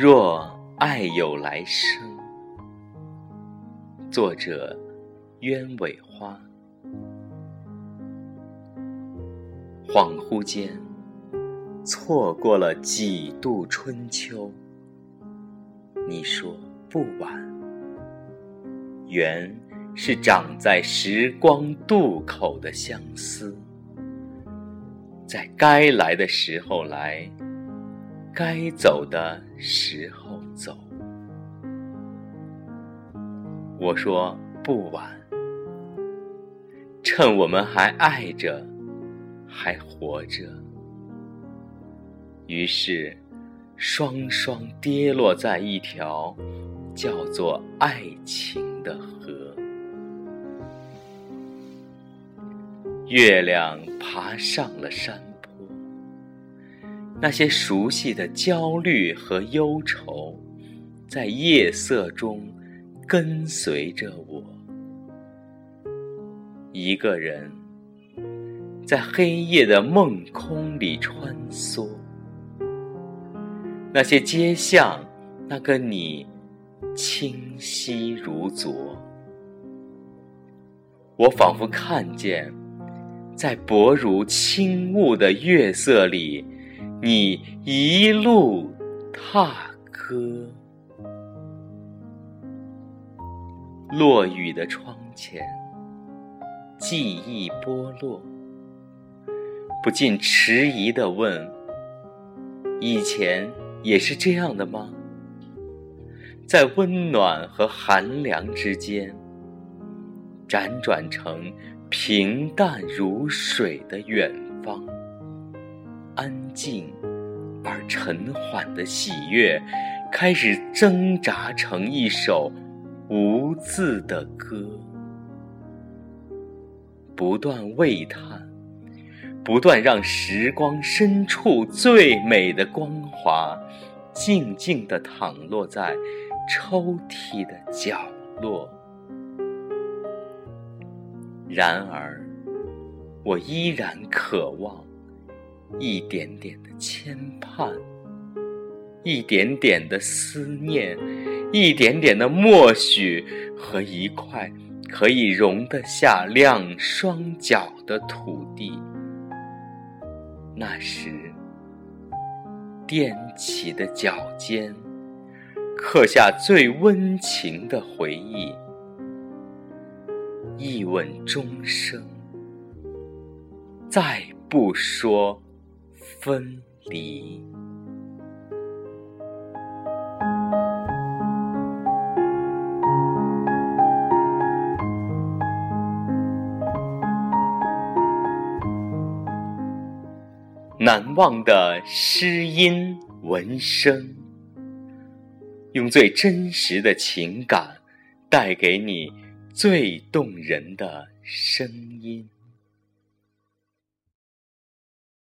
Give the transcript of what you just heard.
若爱有来生，作者鸢尾花。恍惚间，错过了几度春秋。你说不晚，缘是长在时光渡口的相思，在该来的时候来。该走的时候走。我说不晚，趁我们还爱着，还活着。于是，双双跌落在一条叫做爱情的河。月亮爬上了山坡。那些熟悉的焦虑和忧愁，在夜色中跟随着我。一个人在黑夜的梦空里穿梭。那些街巷，那个你，清晰如昨。我仿佛看见，在薄如轻雾的月色里。你一路踏歌，落雨的窗前，记忆剥落，不禁迟疑的问：以前也是这样的吗？在温暖和寒凉之间，辗转成平淡如水的远方。安静而沉缓的喜悦，开始挣扎成一首无字的歌，不断喟叹，不断让时光深处最美的光华，静静地躺落在抽屉的角落。然而，我依然渴望。一点点的牵绊，一点点的思念，一点点的默许，和一块可以容得下两双脚的土地。那时，踮起的脚尖，刻下最温情的回忆，一吻终生，再不说。分离。难忘的诗音文声，用最真实的情感，带给你最动人的声音。